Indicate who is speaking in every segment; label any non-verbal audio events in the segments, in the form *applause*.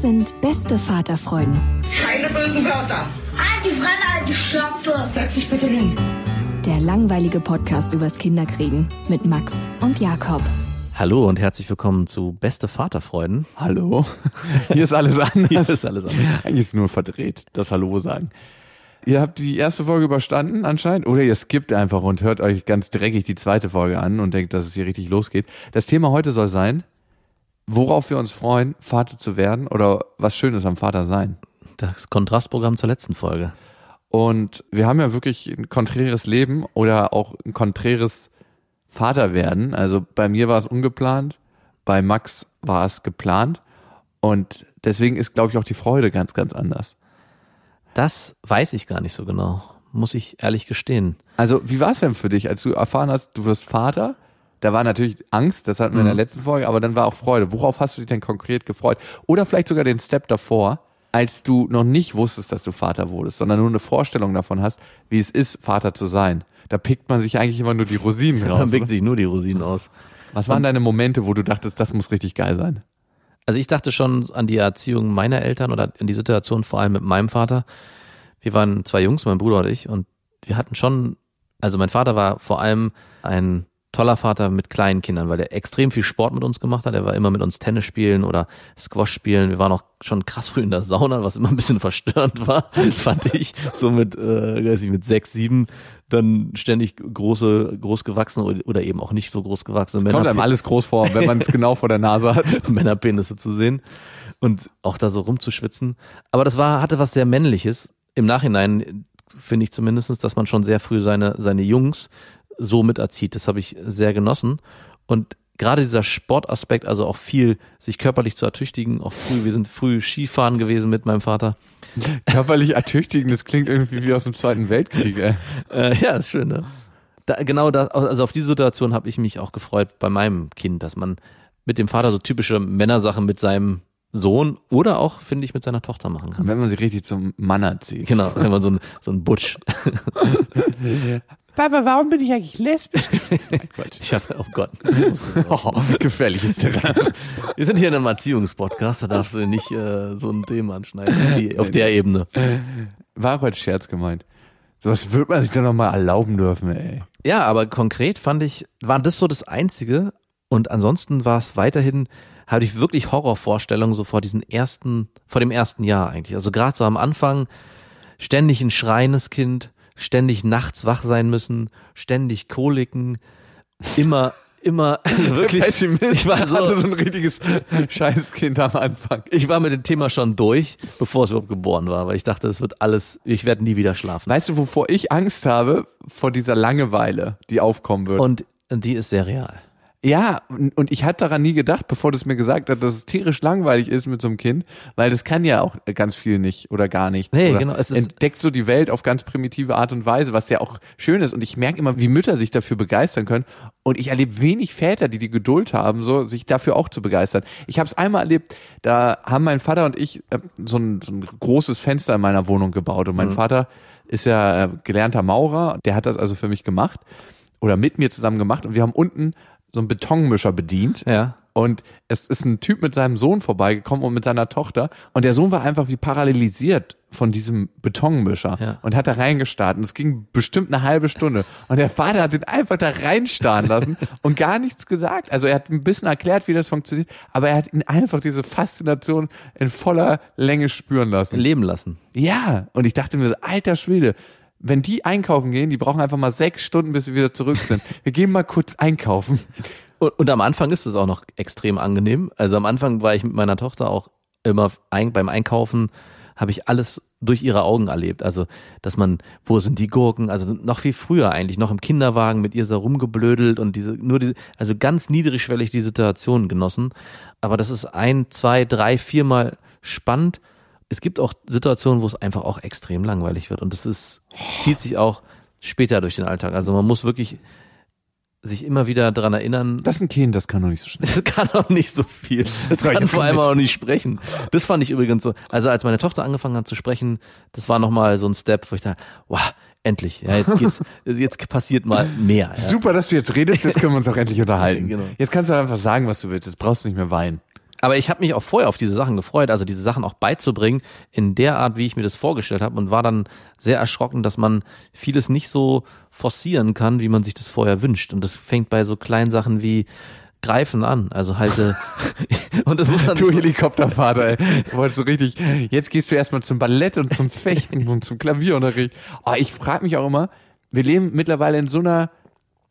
Speaker 1: Das sind beste Vaterfreuden.
Speaker 2: Keine bösen Wörter.
Speaker 3: Die Fremde, alte Schöpfe!
Speaker 2: Setz dich bitte hin.
Speaker 1: Der langweilige Podcast übers Kinderkriegen mit Max und Jakob.
Speaker 4: Hallo und herzlich willkommen zu Beste Vaterfreuden.
Speaker 5: Hallo. *laughs* Hier ist alles anders.
Speaker 4: Hier ist alles anders.
Speaker 5: Eigentlich ist es nur verdreht, das Hallo sagen. Ihr habt die erste Folge überstanden anscheinend oder ihr skippt einfach und hört euch ganz dreckig die zweite Folge an und denkt, dass es hier richtig losgeht. Das Thema heute soll sein, worauf wir uns freuen, Vater zu werden oder was Schönes am Vater sein.
Speaker 4: Das Kontrastprogramm zur letzten Folge.
Speaker 5: Und wir haben ja wirklich ein konträres Leben oder auch ein konträres Vaterwerden. Also bei mir war es ungeplant, bei Max war es geplant. Und deswegen ist, glaube ich, auch die Freude ganz, ganz anders.
Speaker 4: Das weiß ich gar nicht so genau, muss ich ehrlich gestehen.
Speaker 5: Also, wie war es denn für dich, als du erfahren hast, du wirst Vater? Da war natürlich Angst, das hatten wir in der
Speaker 4: Mhm.
Speaker 5: letzten Folge, aber dann war auch Freude. Worauf hast du dich denn konkret gefreut? Oder vielleicht sogar den Step davor, als du noch nicht wusstest, dass du Vater wurdest, sondern nur eine Vorstellung davon hast, wie es ist, Vater zu sein. Da pickt man sich eigentlich immer nur die Rosinen *laughs* raus.
Speaker 4: Man pickt
Speaker 5: oder?
Speaker 4: sich nur die Rosinen aus.
Speaker 5: Was waren deine Momente, wo du dachtest, das muss richtig geil sein?
Speaker 4: Also ich dachte schon an die Erziehung meiner Eltern oder in die Situation vor allem mit meinem Vater. Wir waren zwei Jungs, mein Bruder und ich, und wir hatten schon, also mein Vater war vor allem ein toller Vater mit kleinen Kindern, weil er extrem viel Sport mit uns gemacht hat. Er war immer mit uns Tennis spielen oder Squash spielen. Wir waren auch schon krass früh in der Sauna, was immer ein bisschen *laughs* verstörend war, *laughs* fand ich. So mit, äh, weiß ich, mit sechs, sieben dann ständig große, großgewachsene oder- oder eben auch nicht so großgewachsene Männer.
Speaker 5: Kommt einem alles groß vor, wenn man es *laughs* genau vor der Nase hat.
Speaker 4: Männerpenisse zu sehen und auch da so rumzuschwitzen. Aber das war, hatte was sehr Männliches. Im Nachhinein finde ich zumindestens, dass man schon sehr früh seine, seine Jungs so miterzieht. Das habe ich sehr genossen. Und gerade dieser Sportaspekt, also auch viel sich körperlich zu ertüchtigen, auch früh, wir sind früh Skifahren gewesen mit meinem Vater.
Speaker 5: Körperlich ertüchtigen, das klingt irgendwie wie aus dem Zweiten Weltkrieg, ey. *laughs*
Speaker 4: Äh, ja, ist schön, ne? Da, genau da, also auf diese Situation habe ich mich auch gefreut bei meinem Kind, dass man mit dem Vater so typische Männersachen mit seinem Sohn oder auch, finde ich, mit seiner Tochter machen kann.
Speaker 5: Wenn man sich richtig zum Mann erzieht.
Speaker 4: Genau, wenn man so ein, so ein Butch. *laughs* *laughs*
Speaker 5: Papa, warum bin ich eigentlich lesbisch? *laughs*
Speaker 4: Ich habe, oh Gott. *laughs*
Speaker 5: oh, gefährliches Terrain.
Speaker 4: Wir sind hier in einem Erziehungspodcast, da darfst du nicht äh, so ein Thema anschneiden, auf, die, auf der Ebene.
Speaker 5: War auch als Scherz gemeint. Sowas wird man sich doch nochmal erlauben dürfen, ey.
Speaker 4: Ja, aber konkret fand ich, war das so das Einzige und ansonsten war es weiterhin, hatte ich wirklich Horrorvorstellungen so vor diesen ersten, vor dem ersten Jahr eigentlich. Also gerade so am Anfang ständig ein schreiendes Kind, ständig nachts wach sein müssen, ständig Koliken, immer, immer, *laughs* also wirklich,
Speaker 5: Pessimist
Speaker 4: ich war so,
Speaker 5: so ein richtiges Scheißkind am Anfang.
Speaker 4: ich war mit dem Thema schon durch, bevor es überhaupt geboren war, weil ich dachte, es wird alles, ich werde nie wieder schlafen.
Speaker 5: Weißt du, wovor ich Angst habe? Vor dieser Langeweile, die aufkommen wird.
Speaker 4: Und die ist sehr real.
Speaker 5: Ja, und ich hatte daran nie gedacht, bevor du es mir gesagt hast, dass es tierisch langweilig ist mit so einem Kind, weil das kann ja auch ganz viel nicht oder gar nicht.
Speaker 4: Nee, genau, es
Speaker 5: entdeckt so die Welt auf ganz primitive Art und Weise, was ja auch schön ist. Und ich merke immer, wie Mütter sich dafür begeistern können. Und ich erlebe wenig Väter, die die Geduld haben, so sich dafür auch zu begeistern. Ich habe es einmal erlebt, da haben mein Vater und ich äh, so, ein, so ein großes Fenster in meiner Wohnung gebaut. Und mein
Speaker 4: Mhm.
Speaker 5: Vater ist ja äh, gelernter Maurer, der hat das also für mich gemacht oder mit mir zusammen gemacht. Und wir haben unten so einen Betonmischer bedient.
Speaker 4: Ja.
Speaker 5: Und es ist ein Typ mit seinem Sohn vorbeigekommen und mit seiner Tochter. Und der Sohn war einfach wie parallelisiert von diesem Betonmischer
Speaker 4: Ja.
Speaker 5: und hat da reingestarrt. Und es ging bestimmt eine halbe Stunde. Und der Vater hat den einfach da reinstarren lassen *laughs* und gar nichts gesagt. Also er hat ein bisschen erklärt, wie das funktioniert, aber er hat ihn einfach diese Faszination in voller Länge spüren lassen.
Speaker 4: Leben lassen.
Speaker 5: Ja, und ich dachte mir, so, alter Schwede, wenn die einkaufen gehen, die brauchen einfach mal sechs Stunden, bis sie wieder zurück sind. Wir gehen mal kurz einkaufen.
Speaker 4: Und, und am Anfang ist es auch noch extrem angenehm. Also am Anfang war ich mit meiner Tochter auch immer ein, beim Einkaufen, habe ich alles durch ihre Augen erlebt. Also, dass man, wo sind die Gurken? Also noch viel früher eigentlich, noch im Kinderwagen mit ihr so rumgeblödelt und diese, nur diese, also ganz niedrigschwellig die Situation genossen. Aber das ist ein, zwei, drei, viermal spannend. Es gibt auch Situationen, wo es einfach auch extrem langweilig wird. Und das ist, zieht sich auch später durch den Alltag. Also man muss wirklich sich immer wieder dran erinnern,
Speaker 5: Das ist ein Kind, das kann doch nicht so schnell. *laughs*
Speaker 4: das kann auch nicht so viel. Das
Speaker 5: So,
Speaker 4: kann vor allem auch nicht sprechen. Das fand ich übrigens so. Also als meine Tochter angefangen hat zu sprechen, das war nochmal so ein Step, wo ich dachte, wow, endlich. Ja, jetzt geht's, *laughs* jetzt passiert mal mehr. Ja.
Speaker 5: Super, dass du jetzt redest, jetzt können wir uns auch endlich *laughs* unterhalten.
Speaker 4: Genau.
Speaker 5: Jetzt kannst du einfach sagen, was du willst. Jetzt brauchst du nicht mehr weinen.
Speaker 4: Aber ich habe mich auch vorher auf diese Sachen gefreut, also diese Sachen auch beizubringen, in der Art, wie ich mir das vorgestellt habe und war dann sehr erschrocken, dass man vieles nicht so forcieren kann, wie man sich das vorher wünscht. Und das fängt bei so kleinen Sachen wie Greifen an. Also halte *laughs* und das muss man
Speaker 5: Du Helikoptervater, ey. Wolltest du richtig. Jetzt gehst du erstmal zum Ballett und zum Fechten und zum Klavierunterricht. Oh, ich frage mich auch immer, wir leben mittlerweile in so einer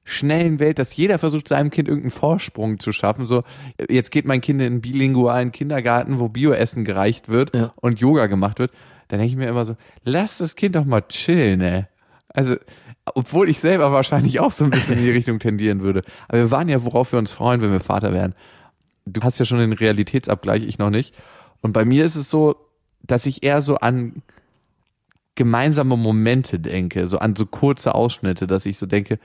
Speaker 5: schnellen Welt, dass jeder versucht, seinem Kind irgendeinen Vorsprung zu schaffen. So, jetzt geht mein Kind in einen bilingualen Kindergarten, wo Bioessen gereicht wird
Speaker 4: Ja.
Speaker 5: und Yoga gemacht wird. Dann denke ich mir immer so, lass das Kind doch mal chillen, ey. Also, obwohl ich selber wahrscheinlich auch so ein bisschen in die *laughs* Richtung tendieren würde. Aber wir waren ja, worauf wir uns freuen, wenn wir Vater werden. Du hast ja schon den Realitätsabgleich, ich noch nicht. Und bei mir ist es so, dass ich eher so an gemeinsame Momente denke, so an so kurze Ausschnitte, dass ich so denke,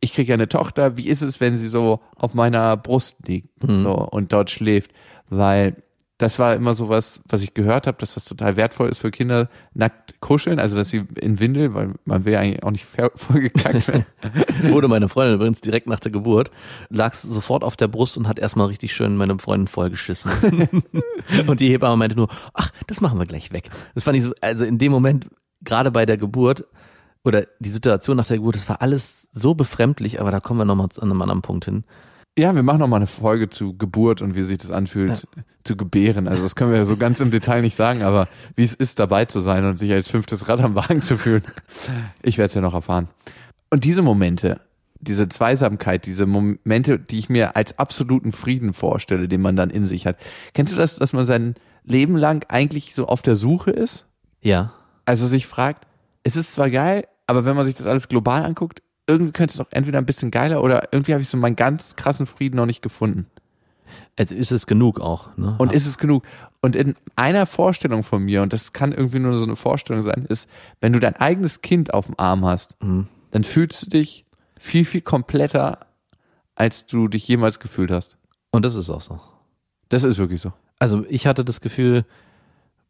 Speaker 5: ich kriege ja eine Tochter, wie ist es, wenn sie so auf meiner Brust liegt so, und dort schläft? Weil das war immer so was, was ich gehört habe, dass das total wertvoll ist für Kinder, nackt kuscheln, also dass sie in Windel, weil man will ja eigentlich auch nicht *laughs* vollgekackt werden. *laughs*
Speaker 4: wurde meine Freundin übrigens direkt nach der Geburt, lag sofort auf der Brust und hat erstmal richtig schön meine Freundin vollgeschissen. *laughs* und die Hebamme meinte nur, ach, das machen wir gleich weg. Das fand ich so, also in dem Moment, gerade bei der Geburt oder die Situation nach der Geburt, das war alles so befremdlich, aber da kommen wir nochmal an einem anderen Punkt hin.
Speaker 5: Ja, wir machen noch mal eine Folge zu Geburt und wie sich das anfühlt, zu gebären. Also das können wir ja so ganz im Detail nicht sagen, aber wie es ist, dabei zu sein und sich als fünftes Rad am Wagen zu fühlen. Ich werde es ja noch erfahren. Und diese Momente, diese Zweisamkeit, diese Momente, die ich mir als absoluten Frieden vorstelle, den man dann in sich hat. Kennst du das, dass man sein Leben lang eigentlich so auf der Suche ist?
Speaker 4: Ja.
Speaker 5: Also sich fragt, es ist zwar geil, aber wenn man sich das alles global anguckt, irgendwie könnte es doch entweder ein bisschen geiler oder irgendwie habe ich so meinen ganz krassen Frieden noch nicht gefunden.
Speaker 4: Es ist es genug auch. Ne?
Speaker 5: Und ist es genug? Und in einer Vorstellung von mir, und das kann irgendwie nur so eine Vorstellung sein, ist, wenn du dein eigenes Kind auf dem Arm hast,
Speaker 4: Mhm.
Speaker 5: dann fühlst du dich viel, viel kompletter, als du dich jemals gefühlt hast.
Speaker 4: und das ist auch so.
Speaker 5: Das ist wirklich so.
Speaker 4: Also ich hatte das Gefühl,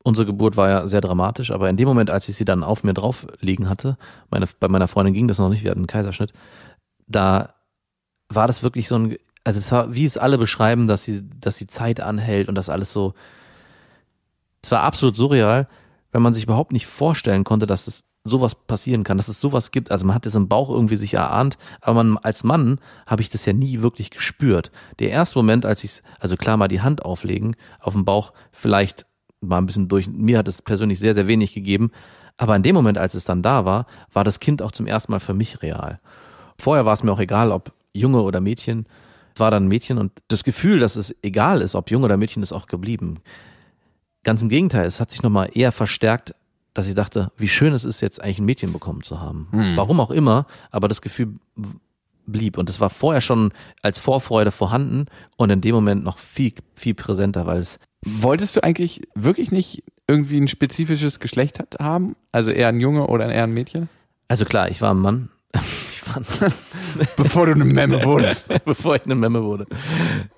Speaker 4: unsere Geburt war ja sehr dramatisch, aber in dem Moment, als ich sie dann auf mir drauf liegen hatte, meine, bei meiner Freundin ging das noch nicht, wir hatten einen Kaiserschnitt, da war das wirklich so ein, also es war, wie es alle beschreiben, dass sie, dass die Zeit anhält und das alles so, es war absolut surreal, wenn man sich überhaupt nicht vorstellen konnte, dass es sowas passieren kann, dass es sowas gibt. Also man hat das im Bauch irgendwie sich erahnt, aber man als Mann habe ich das ja nie wirklich gespürt. Der erste Moment, als ich also klar mal die Hand auflegen auf dem Bauch, vielleicht mal ein bisschen durch, mir hat es persönlich sehr, sehr wenig gegeben, aber in dem Moment, als es dann da war, war das Kind auch zum ersten Mal für mich real. Vorher war es mir auch egal, ob Junge oder Mädchen, Es war dann ein Mädchen und das Gefühl, dass es egal ist, ob Junge oder Mädchen, ist auch geblieben. Ganz im Gegenteil, es hat sich nochmal eher verstärkt, dass ich dachte, wie schön es ist, jetzt eigentlich ein Mädchen bekommen zu haben. Warum auch immer, aber das Gefühl blieb. Und es war vorher schon als Vorfreude vorhanden und in dem Moment noch viel, viel präsenter, weil es,
Speaker 5: Wolltest du eigentlich wirklich nicht irgendwie ein spezifisches Geschlecht haben? Also eher ein Junge oder eher ein Mädchen?
Speaker 4: also klar, ich war ein Mann. *laughs* Ich war ein Mann.
Speaker 5: Bevor du eine Memme wurdest. *laughs*
Speaker 4: bevor ich eine Memme wurde.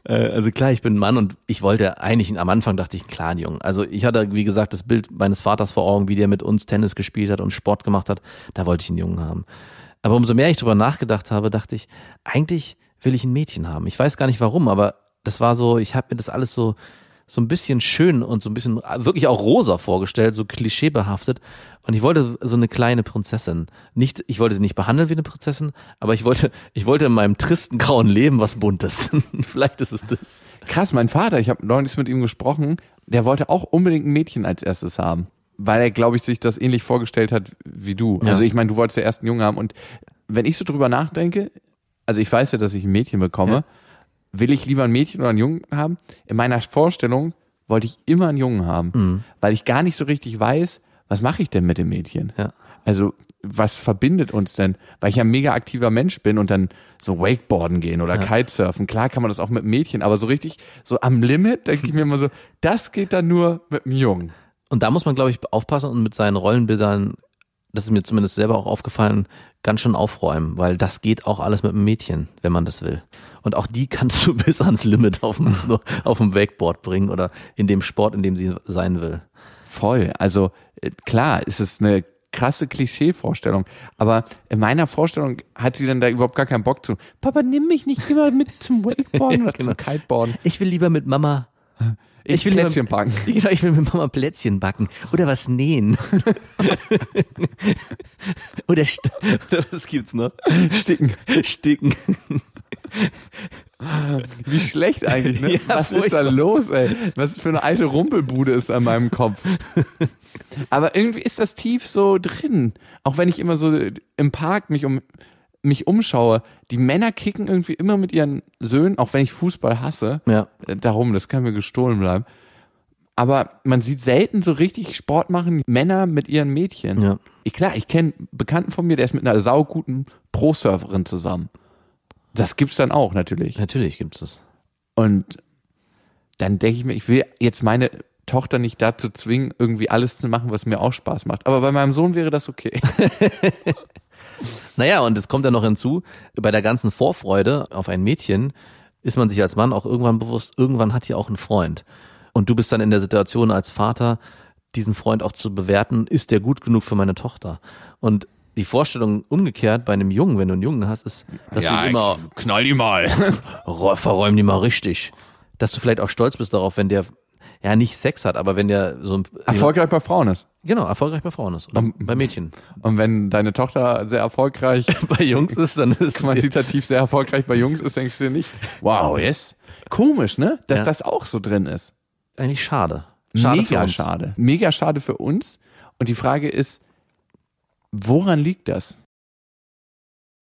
Speaker 4: Äh, Also klar, ich bin ein Mann und ich wollte eigentlich, am Anfang dachte ich, klar, ein Jungen. Also ich hatte, wie gesagt, das Bild meines Vaters vor Augen, wie der mit uns Tennis gespielt hat und Sport gemacht hat. Da wollte ich einen Jungen haben. Aber umso mehr ich drüber nachgedacht habe, dachte ich, eigentlich will ich ein Mädchen haben. Ich weiß gar nicht warum, aber das war so, ich habe mir das alles so so ein bisschen schön und so ein bisschen wirklich auch rosa vorgestellt, so klischeebehaftet. Und ich wollte so eine kleine Prinzessin. Nicht, ich wollte sie nicht behandeln wie eine Prinzessin, aber ich wollte, ich wollte in meinem tristen grauen Leben was Buntes. *laughs* Vielleicht ist es das.
Speaker 5: Krass, mein Vater, ich habe neulich mit ihm gesprochen, der wollte auch unbedingt ein Mädchen als erstes haben. Weil er, glaube ich, sich das ähnlich vorgestellt hat wie du.
Speaker 4: Ja.
Speaker 5: Also ich meine, du wolltest ja erst einen Jungen haben. Und wenn ich so drüber nachdenke, also ich weiß ja, dass ich ein Mädchen bekomme,
Speaker 4: Ja.
Speaker 5: Will ich lieber ein Mädchen oder einen Jungen haben? In meiner Vorstellung wollte ich immer einen Jungen haben,
Speaker 4: Mhm.
Speaker 5: weil ich gar nicht so richtig weiß, was mache ich denn mit dem Mädchen?
Speaker 4: Ja.
Speaker 5: Also was verbindet uns denn? Weil ich ja ein mega aktiver Mensch bin und dann so Wakeboarden gehen oder Kitesurfen. Klar kann man das auch mit Mädchen, aber so richtig so am Limit denke ich mir immer so, das geht dann nur mit einem Jungen.
Speaker 4: Und da muss man, glaube ich, aufpassen und mit seinen Rollenbildern, das ist mir zumindest selber auch aufgefallen, ganz schön aufräumen, weil das geht auch alles mit einem Mädchen, wenn man das will. Und auch die *laughs* kannst du bis ans Limit auf dem, auf dem Wakeboard bringen oder in dem Sport, in dem sie sein will.
Speaker 5: Voll. Also äh, klar, ist es eine krasse Klischee-Vorstellung. Aber in meiner Vorstellung hat sie dann da überhaupt gar keinen Bock zu. Papa, nimm mich nicht immer mit zum *laughs* Wakeboarden oder
Speaker 4: genau.
Speaker 5: zum Kiteboarden.
Speaker 4: Ich will lieber mit Mama.
Speaker 5: Ich,
Speaker 4: will
Speaker 5: Plätzchen
Speaker 4: lieber-
Speaker 5: backen. *laughs*
Speaker 4: Genau, ich will mit Mama Plätzchen backen oder was nähen. oder, oder was gibt's noch?
Speaker 5: Sticken.
Speaker 4: Sticken.
Speaker 5: Wie schlecht eigentlich, ne? *laughs*
Speaker 4: Ja,
Speaker 5: Was ist da los, ey? Was für eine alte Rumpelbude ist an meinem Kopf. *laughs* Aber irgendwie ist das tief so drin. Auch wenn ich immer so im Park mich um mich umschaue, die Männer kicken irgendwie immer mit ihren Söhnen, auch wenn ich Fußball hasse.
Speaker 4: Ja.
Speaker 5: Äh, Darum, das kann mir gestohlen bleiben. Aber man sieht selten so richtig Sport machen Männer mit ihren Mädchen.
Speaker 4: Ja.
Speaker 5: Ich, klar, ich kenne einen Bekannten von mir, der ist mit einer sauguten Pro-Surferin zusammen. Das gibt's dann auch natürlich.
Speaker 4: Natürlich gibt's das.
Speaker 5: Und dann denke ich mir, ich will jetzt meine Tochter nicht dazu zwingen, irgendwie alles zu machen, was mir auch Spaß macht. Aber bei meinem Sohn wäre das okay. *laughs*
Speaker 4: Naja, und es kommt ja noch hinzu, bei der ganzen Vorfreude auf ein Mädchen ist man sich als Mann auch irgendwann bewusst, irgendwann hat die auch einen Freund. Und du bist dann in der Situation als Vater, diesen Freund auch zu bewerten, ist der gut genug für meine Tochter? Und die Vorstellung umgekehrt bei einem Jungen, wenn du einen Jungen hast, ist, dass du ihn immer
Speaker 5: knall die mal. *laughs*
Speaker 4: verräum die mal richtig. Dass du vielleicht auch stolz bist darauf, wenn der ja nicht Sex hat, aber wenn der so ein
Speaker 5: Erfolgreich bei Frauen ist.
Speaker 4: genau erfolgreich bei Frauen ist oder
Speaker 5: Um-
Speaker 4: bei Mädchen.
Speaker 5: Und wenn deine Tochter sehr erfolgreich, *laughs*
Speaker 4: Bei Jungs ist dann ist es
Speaker 5: quantitativ sehr erfolgreich bei Jungs ist, denkst du dir nicht, wow, yes. Komisch, ne? Dass
Speaker 4: Ja.
Speaker 5: das auch so drin ist.
Speaker 4: eigentlich schade. Schade für
Speaker 5: Mega
Speaker 4: uns.
Speaker 5: schade. Mega schade für uns. Und die Frage ist, woran liegt das?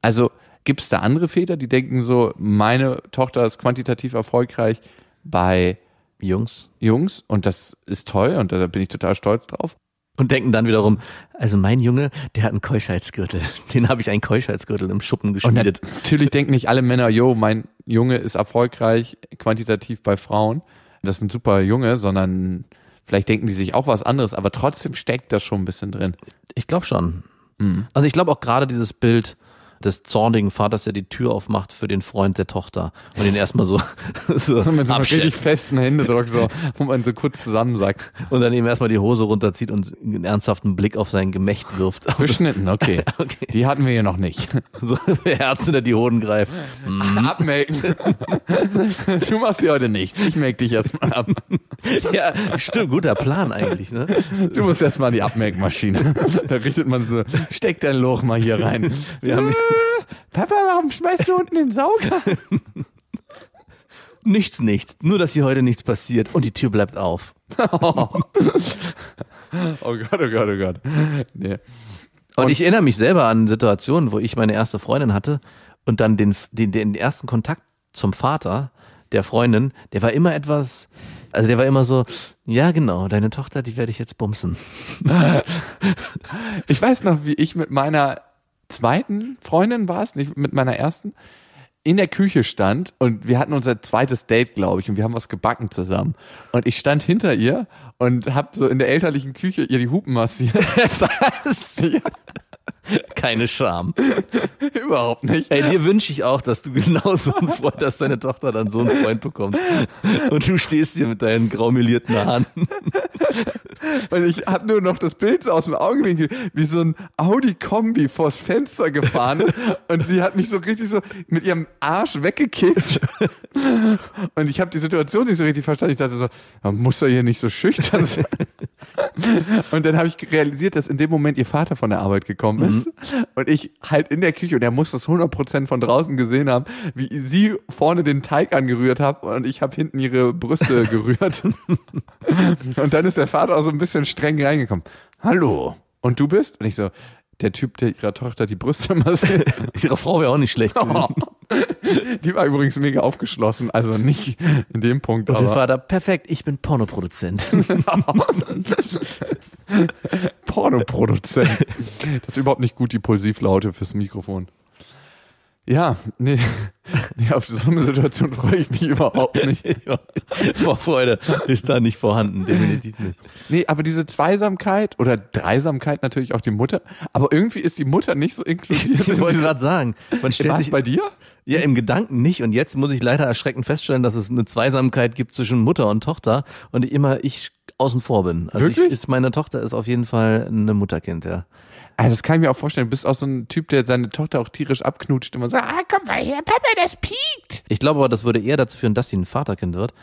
Speaker 5: Also gibt es da andere Väter, die denken so, meine Tochter ist quantitativ erfolgreich bei
Speaker 4: Jungs.
Speaker 5: Jungs und das ist toll und da bin ich total stolz drauf.
Speaker 4: Und denken dann wiederum, also mein Junge, der hat einen Keuschheitsgürtel. *laughs* Den habe ich einen Keuschheitsgürtel im Schuppen
Speaker 5: Und
Speaker 4: geschmiedet.
Speaker 5: natürlich denken nicht alle Männer, yo, mein Junge ist erfolgreich quantitativ bei Frauen. Das ist ein super Junge, sondern vielleicht denken die sich auch was anderes, aber trotzdem steckt das schon ein bisschen drin.
Speaker 4: Ich glaube schon.
Speaker 5: Mhm.
Speaker 4: Also ich glaube auch gerade dieses Bild des zornigen Vaters, der die Tür aufmacht für den Freund der Tochter und ihn erstmal so, *laughs* so
Speaker 5: So mit so einem richtig festen Händedruck, so, wo man so kurz zusammensackt.
Speaker 4: und dann ihm erstmal die Hose runterzieht und einen ernsthaften Blick auf sein Gemächt wirft. *laughs*
Speaker 5: Beschnitten, okay. *laughs*
Speaker 4: Okay.
Speaker 5: Die hatten wir hier noch nicht.
Speaker 4: So Herz hinter die Hoden greift.
Speaker 5: Abmelken. Du machst sie heute nicht. Ich melk dich erstmal ab.
Speaker 4: Ja, stimmt, guter Plan eigentlich, ne?
Speaker 5: Du musst erstmal die Abmelkmaschine. Da richtet man so, steck dein Loch mal hier rein.
Speaker 4: Wir haben
Speaker 5: Papa, warum schmeißt du unten den Sauger? *laughs*
Speaker 4: nichts, nichts. Nur, dass hier heute nichts passiert und die Tür bleibt auf. *laughs*
Speaker 5: Oh Gott, oh Gott, oh Gott. Nee.
Speaker 4: Und, ich erinnere mich selber an Situationen, wo ich meine erste Freundin hatte und dann den, den, den ersten Kontakt zum Vater der Freundin, der war immer etwas, also der war immer so, ja genau, deine Tochter, die werde ich jetzt bumsen. *laughs*
Speaker 5: Ich weiß noch, wie ich mit meiner zweiten Freundin war es, nicht mit meiner ersten, in der Küche stand und wir hatten unser zweites Date, glaube ich, und wir haben was gebacken zusammen. Und ich stand hinter ihr und habe so in der elterlichen Küche ihr die Hupen massiert. *laughs* *laughs*
Speaker 4: Was?
Speaker 5: Ja.
Speaker 4: Keine Scham. *laughs*
Speaker 5: Überhaupt nicht.
Speaker 4: Ey, dir wünsche ich auch, dass du genauso einen Freund, dass deine Tochter dann so einen Freund bekommt. Und du stehst hier mit deinen graumelierten Haaren.
Speaker 5: Und ich habe nur noch das Bild so aus dem Augenwinkel, wie so ein Audi-Kombi vors Fenster gefahren ist. Und sie hat mich so richtig so mit ihrem Arsch weggekickt. Und ich habe die Situation nicht so richtig verstanden. Ich dachte so, man muss doch hier nicht so schüchtern sein. Und dann habe ich realisiert, dass in dem Moment ihr Vater von der Arbeit gekommen ist. Und ich halt in der Küche, und er muss das 100% von draußen gesehen haben, wie sie vorne den Teig angerührt hat und ich habe hinten ihre Brüste *laughs* gerührt. Und dann ist der Vater auch so ein bisschen streng reingekommen. Hallo. Und du bist? Und ich so, der Typ, der ihrer Tochter die Brüste massiert. *laughs*
Speaker 4: Ihre Frau wäre auch nicht schlecht gewesen. *laughs*
Speaker 5: Die war übrigens mega aufgeschlossen, also nicht in dem Punkt,
Speaker 4: Und der
Speaker 5: aber
Speaker 4: Vater, perfekt, ich bin Pornoproduzent. *laughs*
Speaker 5: Pornoproduzent. Das ist überhaupt nicht gut, die Pulsivlaute fürs Mikrofon. Ja, nee, *laughs* nee, auf so eine Situation freue ich mich überhaupt nicht. *laughs*
Speaker 4: Vorfreude ist da nicht vorhanden, definitiv nicht.
Speaker 5: Nee, aber diese Zweisamkeit oder Dreisamkeit natürlich auch die Mutter, aber irgendwie ist die Mutter nicht so inkludiert.
Speaker 4: Ich wollte gerade sagen, man stellt
Speaker 5: Was
Speaker 4: sich
Speaker 5: bei dir?
Speaker 4: Ja, im Gedanken nicht. Und jetzt muss ich leider erschreckend feststellen, dass es eine Zweisamkeit gibt zwischen Mutter und Tochter und immer ich außen vor bin. Also ich,
Speaker 5: Wirklich?
Speaker 4: ist, meine Tochter ist auf jeden Fall eine Mutterkind, ja.
Speaker 5: Also das kann ich mir auch vorstellen. Du bist auch so ein Typ, der seine Tochter auch tierisch abknutscht und immer sagt, ah, komm mal her, Papa, das piekt.
Speaker 4: Ich glaube aber, das würde eher dazu führen, dass sie ein Vaterkind wird.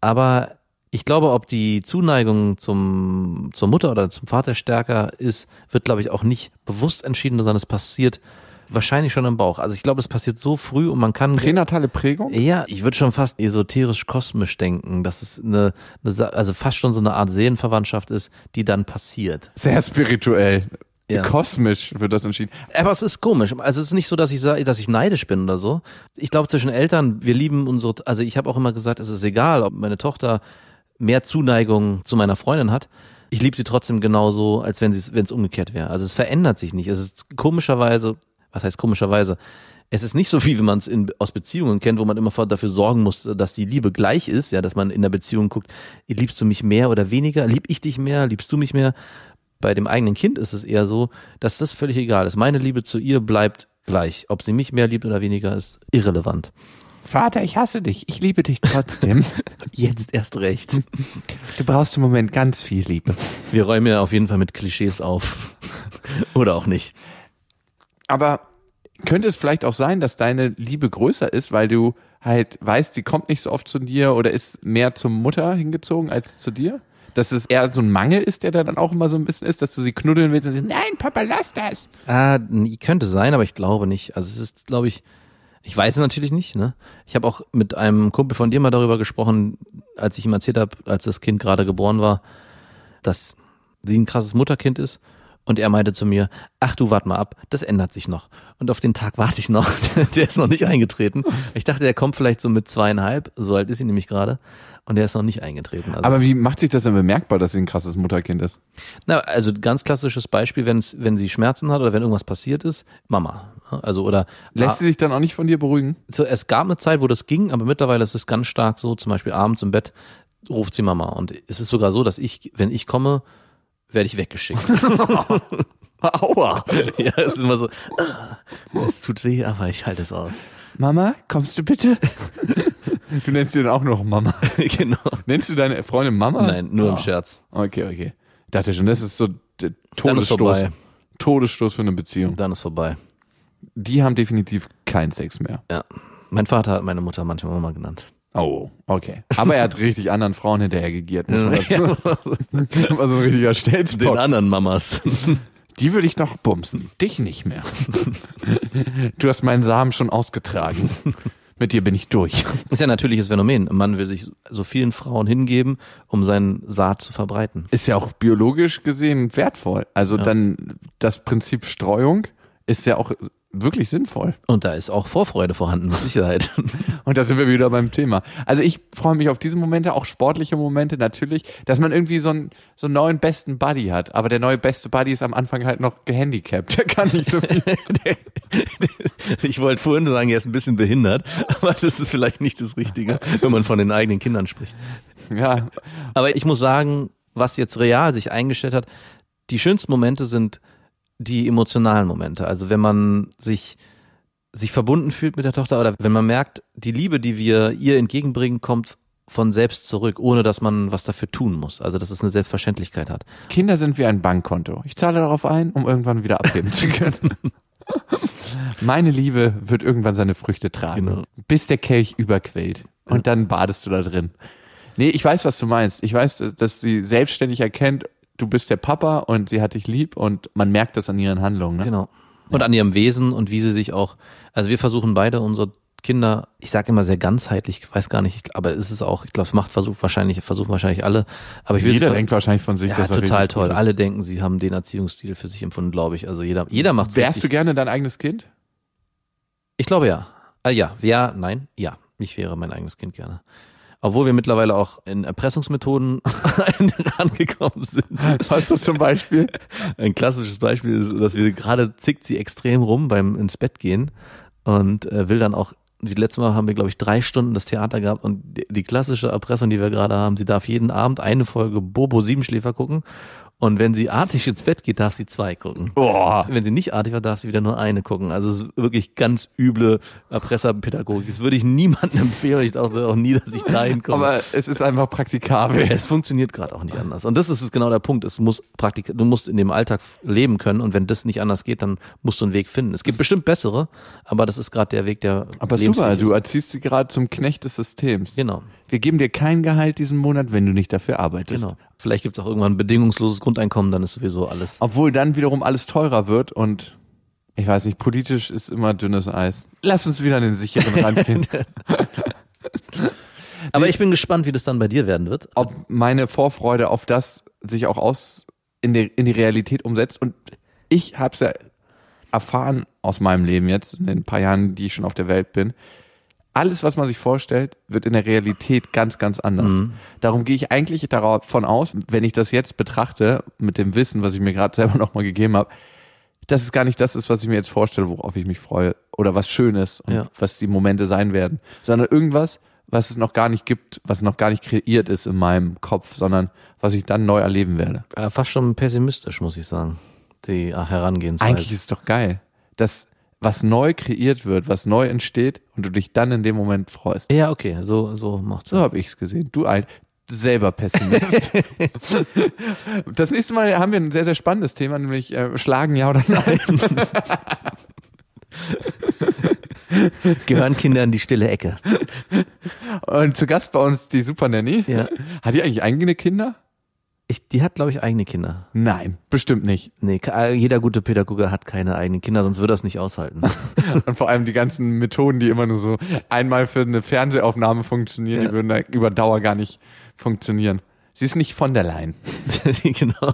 Speaker 4: Aber ich glaube, ob die Zuneigung zum, zur Mutter oder zum Vater stärker ist, wird, glaube ich, auch nicht bewusst entschieden, sondern es passiert wahrscheinlich schon im Bauch. Also ich glaube, es passiert so früh und man kann
Speaker 5: Pränatale Prägung?
Speaker 4: Ja, ich würde schon fast esoterisch-kosmisch denken, dass es eine, eine, also fast schon so eine Art Seelenverwandtschaft ist, die dann passiert.
Speaker 5: Sehr spirituell.
Speaker 4: Ja.
Speaker 5: Kosmisch wird das entschieden.
Speaker 4: Aber es ist komisch. Also es ist nicht so, dass ich sage, dass ich neidisch bin oder so. Ich glaube, zwischen Eltern, wir lieben unsere, also ich habe auch immer gesagt, es ist egal, ob meine Tochter mehr Zuneigung zu meiner Freundin hat. Ich liebe sie trotzdem genauso, als wenn es umgekehrt wäre. Also es verändert sich nicht. Es ist komischerweise, was heißt komischerweise? Es ist nicht so wie wenn man es aus Beziehungen kennt, wo man immer dafür sorgen muss, dass die Liebe gleich ist, ja, dass man in der Beziehung guckt, liebst du mich mehr oder weniger, lieb ich dich mehr, liebst du mich mehr? Bei dem eigenen Kind ist es eher so, dass das völlig egal ist. Meine Liebe zu ihr bleibt gleich. Ob sie mich mehr liebt oder weniger, ist irrelevant.
Speaker 5: Vater, ich hasse dich. Ich liebe dich trotzdem. *laughs*
Speaker 4: Jetzt erst recht.
Speaker 5: du brauchst im Moment ganz viel Liebe.
Speaker 4: Wir räumen ja auf jeden Fall mit Klischees auf. *laughs* oder auch nicht.
Speaker 5: Aber könnte es vielleicht auch sein, dass deine Liebe größer ist, weil du halt weißt, sie kommt nicht so oft zu dir oder ist mehr zur Mutter hingezogen als zu dir? Dass es eher so ein Mangel ist, der da dann auch immer so ein bisschen ist, dass du sie knuddeln willst und sie nein, Papa, lass das.
Speaker 4: Ah, n- könnte sein, aber ich glaube nicht. Also es ist, glaube ich, ich weiß es natürlich nicht. Ne? Ich habe auch mit einem Kumpel von dir mal darüber gesprochen, als ich ihm erzählt habe, als das Kind gerade geboren war, dass sie ein krasses Mutterkind ist. Und er meinte zu mir, ach du, wart mal ab, das ändert sich noch. Und auf den Tag warte ich noch. *laughs* der ist noch nicht eingetreten. Ich dachte, der kommt vielleicht so mit zweieinhalb, so alt ist sie nämlich gerade. Und der ist noch nicht eingetreten. Also,
Speaker 5: Aber wie macht sich das denn bemerkbar, dass sie ein krasses Mutterkind ist?
Speaker 4: na, also ganz klassisches Beispiel, wenn's, wenn sie Schmerzen hat oder wenn irgendwas passiert ist, Mama. Also oder
Speaker 5: Lässt sie sich dann auch nicht von dir beruhigen?
Speaker 4: so, es gab eine Zeit, wo das ging, aber mittlerweile ist es ganz stark so, zum Beispiel abends im Bett ruft sie Mama. Und es ist sogar so, dass ich, wenn ich komme, werde ich weggeschickt. *laughs*
Speaker 5: Aua. *laughs*
Speaker 4: ja, es ist immer so, ah, es tut weh, aber ich halte es aus.
Speaker 5: Mama, kommst du bitte? *laughs* du nennst sie dann auch noch Mama.
Speaker 4: genau.
Speaker 5: Nennst du deine Freundin Mama?
Speaker 4: Nein, nur im
Speaker 5: Ah.
Speaker 4: Scherz.
Speaker 5: Okay, okay. Dachte schon, das ist so der
Speaker 4: Dann ist
Speaker 5: Todesstoß.
Speaker 4: vorbei.
Speaker 5: Todesstoß für eine Beziehung.
Speaker 4: Dann ist vorbei.
Speaker 5: Die haben definitiv keinen Sex mehr.
Speaker 4: Ja. Mein Vater hat meine Mutter manchmal Mama genannt.
Speaker 5: Oh, okay. Aber er hat *laughs* richtig anderen Frauen hinterher gegiert, muss man dazu. War *laughs* so ein richtiger
Speaker 4: Den
Speaker 5: Stelzbock.
Speaker 4: anderen Mamas. *laughs*
Speaker 5: Die würde ich noch bumsen. Dich nicht mehr. Du hast meinen Samen schon ausgetragen. Mit dir bin ich durch.
Speaker 4: Ist ja ein natürliches Phänomen. Ein Mann will sich so vielen Frauen hingeben, um seinen Saat zu verbreiten.
Speaker 5: Ist ja auch biologisch gesehen wertvoll. Also
Speaker 4: Ja.
Speaker 5: dann das Prinzip Streuung ist ja auch wirklich sinnvoll.
Speaker 4: Und da ist auch Vorfreude vorhanden, mit Sicherheit. *laughs*
Speaker 5: Und da sind wir wieder beim Thema. Also ich freue mich auf diese Momente, auch sportliche Momente natürlich, dass man irgendwie so einen, so einen neuen besten Buddy hat. Aber der neue beste Buddy ist am Anfang halt noch gehandicapt. Der kann nicht so viel. *laughs*
Speaker 4: Ich wollte vorhin sagen, er ist ein bisschen behindert, aber das ist vielleicht nicht das Richtige, wenn man von den eigenen Kindern spricht.
Speaker 5: ja,
Speaker 4: Aber ich muss sagen, was jetzt real sich eingestellt hat, die schönsten Momente sind die emotionalen Momente. Also wenn man sich sich verbunden fühlt mit der Tochter oder wenn man merkt, die Liebe, die wir ihr entgegenbringen, kommt von selbst zurück, ohne dass man was dafür tun muss. Also dass es eine Selbstverständlichkeit hat.
Speaker 5: Kinder sind wie ein Bankkonto. Ich zahle darauf ein, um irgendwann wieder abheben zu können. *laughs* Meine Liebe wird irgendwann seine Früchte tragen,
Speaker 4: Genau.
Speaker 5: bis der Kelch überquellt. Und dann badest du da drin. Nee, ich weiß, was du meinst. Ich weiß, dass sie selbstständig erkennt, du bist der Papa und sie hat dich lieb und man merkt das an ihren Handlungen. Ne?
Speaker 4: Genau. Und an ihrem Wesen und wie sie sich auch, also wir versuchen beide unsere Kinder, ich sage immer sehr ganzheitlich, ich weiß gar nicht, aber es ist auch, ich glaube, es macht Versuch wahrscheinlich, versuchen wahrscheinlich alle, aber ich will
Speaker 5: Jeder
Speaker 4: es-
Speaker 5: denkt wahrscheinlich von sich,
Speaker 4: ja,
Speaker 5: dass
Speaker 4: total
Speaker 5: richtig
Speaker 4: toll.
Speaker 5: ist.
Speaker 4: Alle denken, sie haben den Erziehungsstil für sich empfunden, glaube ich. Also jeder, jeder macht
Speaker 5: Wärst du gerne dein eigenes Kind?
Speaker 4: Ich glaube ja. Äh, ja, ja, nein, ja. Ich wäre mein eigenes Kind gerne. Obwohl wir mittlerweile auch in Erpressungsmethoden *laughs* rangekommen sind.
Speaker 5: Was zum Beispiel?
Speaker 4: Ein klassisches Beispiel ist, dass wir gerade zickt sie extrem rum beim ins Bett gehen und äh, will dann auch, die letzte Mal haben wir, glaube ich, drei Stunden das Theater gehabt und die, die klassische Erpressung, die wir gerade haben, sie darf jeden Abend eine Folge Bobo Siebenschläfer gucken und wenn sie artig ins Bett geht, darf sie zwei gucken.
Speaker 5: Boah.
Speaker 4: Wenn sie nicht artig war, darf sie wieder nur eine gucken. Also es ist wirklich ganz üble Erpresserpädagogik. Das würde ich niemandem *laughs* empfehlen. Ich dachte auch nie, dass ich dahin komme.
Speaker 5: Aber es ist einfach praktikabel.
Speaker 4: es funktioniert gerade auch nicht anders. Und das ist genau der Punkt. Es muss Praktik du musst in dem Alltag leben können und wenn das nicht anders geht, dann musst du einen Weg finden. Es gibt bestimmt bessere, aber das ist gerade der Weg, der
Speaker 5: Aber super, du erziehst sie gerade zum Knecht des Systems.
Speaker 4: Genau,
Speaker 5: Wir geben dir kein Gehalt diesen Monat, wenn du nicht dafür arbeitest.
Speaker 4: genau. Vielleicht gibt es auch irgendwann ein bedingungsloses Grundeinkommen, dann ist sowieso alles.
Speaker 5: Obwohl dann wiederum alles teurer wird und ich weiß nicht, politisch ist immer dünnes Eis. Lass uns wieder an den sicheren *laughs* Rand gehen. *laughs*
Speaker 4: Aber ich bin gespannt, wie das dann bei dir werden wird.
Speaker 5: Ob meine Vorfreude auf das sich auch aus in, der, in die Realität umsetzt. Und ich habe es ja erfahren aus meinem Leben jetzt, in den paar Jahren, die ich schon auf der Welt bin. Alles, was man sich vorstellt, wird in der Realität ganz, ganz anders. Darum gehe ich eigentlich davon aus, wenn ich das jetzt betrachte, mit dem Wissen, was ich mir gerade selber *laughs* nochmal gegeben habe, dass es gar nicht das ist, was ich mir jetzt vorstelle, worauf ich mich freue. Oder was Schönes und
Speaker 4: Ja.
Speaker 5: was die Momente sein werden. Sondern irgendwas, was es noch gar nicht gibt, was noch gar nicht kreiert ist in meinem Kopf, sondern was ich dann neu erleben werde.
Speaker 4: Äh, fast schon pessimistisch, muss ich sagen. Die Herangehensweise.
Speaker 5: Eigentlich ist es doch geil, dass was neu kreiert wird, was neu entsteht und du dich dann in dem Moment freust.
Speaker 4: ja, okay, so, so macht's
Speaker 5: So habe ich es gesehen. Du ein selber Pessimist. *laughs* das nächste Mal haben wir ein sehr, sehr spannendes Thema, nämlich äh, Schlagen ja oder nein. *laughs*
Speaker 4: Gehören Kinder in die stille Ecke.
Speaker 5: Und zu Gast bei uns die Super Nanny.
Speaker 4: Ja.
Speaker 5: Hat die eigentlich eigene Kinder?
Speaker 4: Ich, die hat, glaube ich, eigene Kinder.
Speaker 5: Nein, bestimmt nicht.
Speaker 4: Nee, ke- jeder gute Pädagoge hat keine eigenen Kinder, sonst würde er es nicht aushalten. *laughs*
Speaker 5: Und vor allem die ganzen Methoden, die immer nur so einmal für eine Fernsehaufnahme funktionieren,
Speaker 4: Ja.
Speaker 5: die würden da über Dauer gar nicht funktionieren. Sie ist nicht von der Leyen. *laughs*
Speaker 4: genau.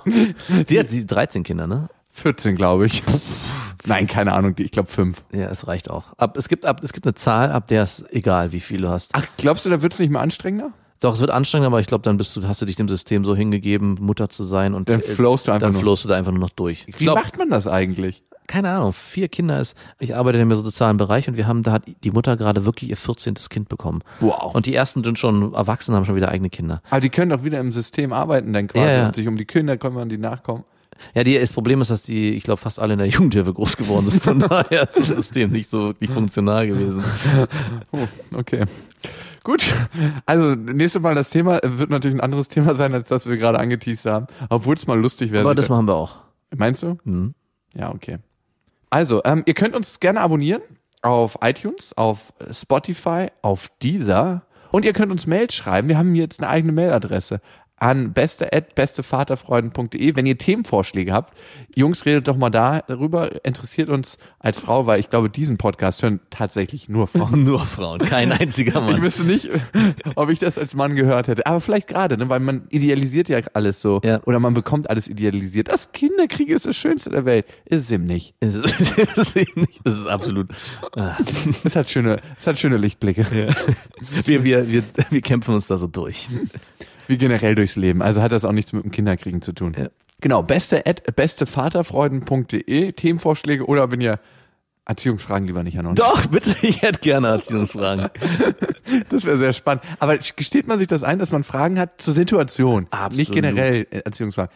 Speaker 4: Sie hat sie 13 Kinder, ne?
Speaker 5: 14, glaube ich. Nein, keine Ahnung, ich glaube fünf.
Speaker 4: Ja, es reicht auch. Ab, es, gibt, ab, es gibt eine Zahl, ab der es egal, wie viel du hast.
Speaker 5: Ach, glaubst du, da wird es nicht mehr anstrengender?
Speaker 4: Doch, es wird anstrengend, aber ich glaube, dann bist du, hast du dich dem System so hingegeben, Mutter zu sein und
Speaker 5: Dann flowst du einfach
Speaker 4: dann
Speaker 5: nur.
Speaker 4: flowst du da einfach nur noch durch.
Speaker 5: Wie
Speaker 4: glaube,
Speaker 5: macht man das eigentlich?
Speaker 4: keine Ahnung, vier Kinder ist, ich arbeite im sozialen Bereich und wir haben, da hat die Mutter gerade wirklich ihr 14. Kind bekommen.
Speaker 5: Wow.
Speaker 4: Und die ersten sind schon erwachsen, haben schon wieder eigene Kinder.
Speaker 5: Aber die können doch wieder im System arbeiten dann quasi
Speaker 4: Ja, ja.
Speaker 5: und sich um die Kinder kümmern, die nachkommen.
Speaker 4: Ja, die, das Problem ist, dass die, ich glaube, fast alle in der Jugendhilfe groß geworden sind. Von *laughs* daher ist das System nicht so wirklich funktional gewesen. *laughs*
Speaker 5: Oh, okay. Gut. Also, nächstes Mal das Thema wird natürlich ein anderes Thema sein, als das wir gerade angeteased haben. Obwohl es mal lustig wäre.
Speaker 4: Aber das machen wir auch.
Speaker 5: Meinst du?
Speaker 4: Mhm.
Speaker 5: Ja, okay. Also, ähm, ihr könnt uns gerne abonnieren auf iTunes, auf Spotify, auf Deezer und ihr könnt uns Mails schreiben. Wir haben jetzt eine eigene Mailadresse an beste@bestevaterfreuden.de, wenn ihr Themenvorschläge habt. Jungs, redet doch mal darüber. Interessiert uns als Frau, weil ich glaube, diesen Podcast hören tatsächlich nur Frauen. *laughs*
Speaker 4: Nur Frauen, kein *laughs* einziger
Speaker 5: Ich
Speaker 4: Mann.
Speaker 5: wüsste nicht, ob ich das als Mann gehört hätte. Aber vielleicht gerade, ne? weil man idealisiert ja alles so.
Speaker 4: Ja.
Speaker 5: Oder man bekommt alles idealisiert. Das Kinderkrieg ist das Schönste der Welt. Ist es eben nicht.
Speaker 4: Es ist, es *laughs* ist nicht- es ist absolut. Ah.
Speaker 5: Es hat schöne, es hat schöne Lichtblicke.
Speaker 4: Wir, wir, wir, wir kämpfen uns da so durch.
Speaker 5: Wie generell durchs Leben. Also hat das auch nichts mit dem Kinderkriegen zu tun.
Speaker 4: Ja.
Speaker 5: Genau, beste at bestevaterfreuden.de, Themenvorschläge oder wenn ihr Erziehungsfragen lieber nicht an uns.
Speaker 4: Doch, bitte, ich hätte gerne Erziehungsfragen. *laughs*
Speaker 5: Das wäre sehr spannend. Aber gesteht man sich das ein, dass man Fragen hat zur Situation?
Speaker 4: Absolut.
Speaker 5: Nicht generell Erziehungsfragen.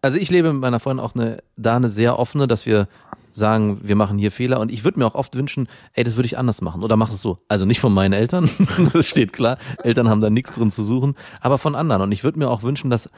Speaker 4: also ich lebe mit meiner Freundin auch eine, da eine sehr offene, dass wir sagen, wir machen hier Fehler und ich würde mir auch oft wünschen, ey, das würde ich anders machen oder mach es so. Also nicht von meinen Eltern, *laughs* das steht klar. Eltern haben da nichts drin zu suchen, aber von anderen. Und ich würde mir auch wünschen, dass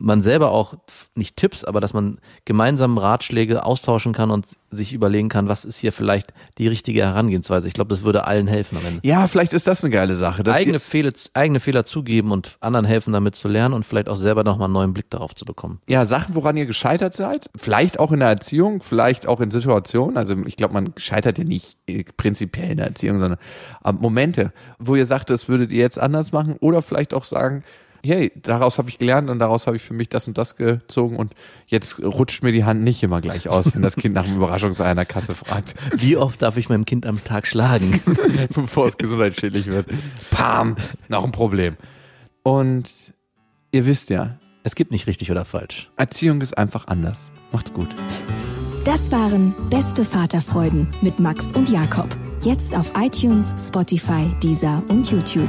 Speaker 4: man selber auch nicht Tipps, aber dass man gemeinsam Ratschläge austauschen kann und sich überlegen kann, was ist hier vielleicht die richtige Herangehensweise. Ich glaube, das würde allen helfen am Ende.
Speaker 5: Ja, vielleicht ist das eine geile Sache.
Speaker 4: Eigene Fehler, eigene Fehler zugeben und anderen helfen, damit zu lernen und vielleicht auch selber nochmal einen neuen Blick darauf zu bekommen.
Speaker 5: ja, Sachen, woran ihr gescheitert seid, vielleicht auch in der Erziehung, vielleicht auch in Situationen, also ich glaube, man scheitert ja nicht äh, prinzipiell in der Erziehung, sondern äh, Momente, wo ihr sagt, das würdet ihr jetzt anders machen oder vielleicht auch sagen, hey, daraus habe ich gelernt und daraus habe ich für mich das und das gezogen und jetzt rutscht mir die Hand nicht immer gleich aus, wenn das Kind nach dem Überraschungsei an der Kasse fragt, *laughs*
Speaker 4: Wie oft darf ich meinem Kind am Tag schlagen? *laughs*
Speaker 5: bevor es gesundheitsschädlich wird. Pam, noch ein Problem. Und ihr wisst ja,
Speaker 4: es gibt nicht richtig oder falsch.
Speaker 5: Erziehung ist einfach anders. Macht's gut.
Speaker 1: Das waren Beste Vaterfreuden mit Max und Jakob. Jetzt auf iTunes, Spotify, Deezer und YouTube.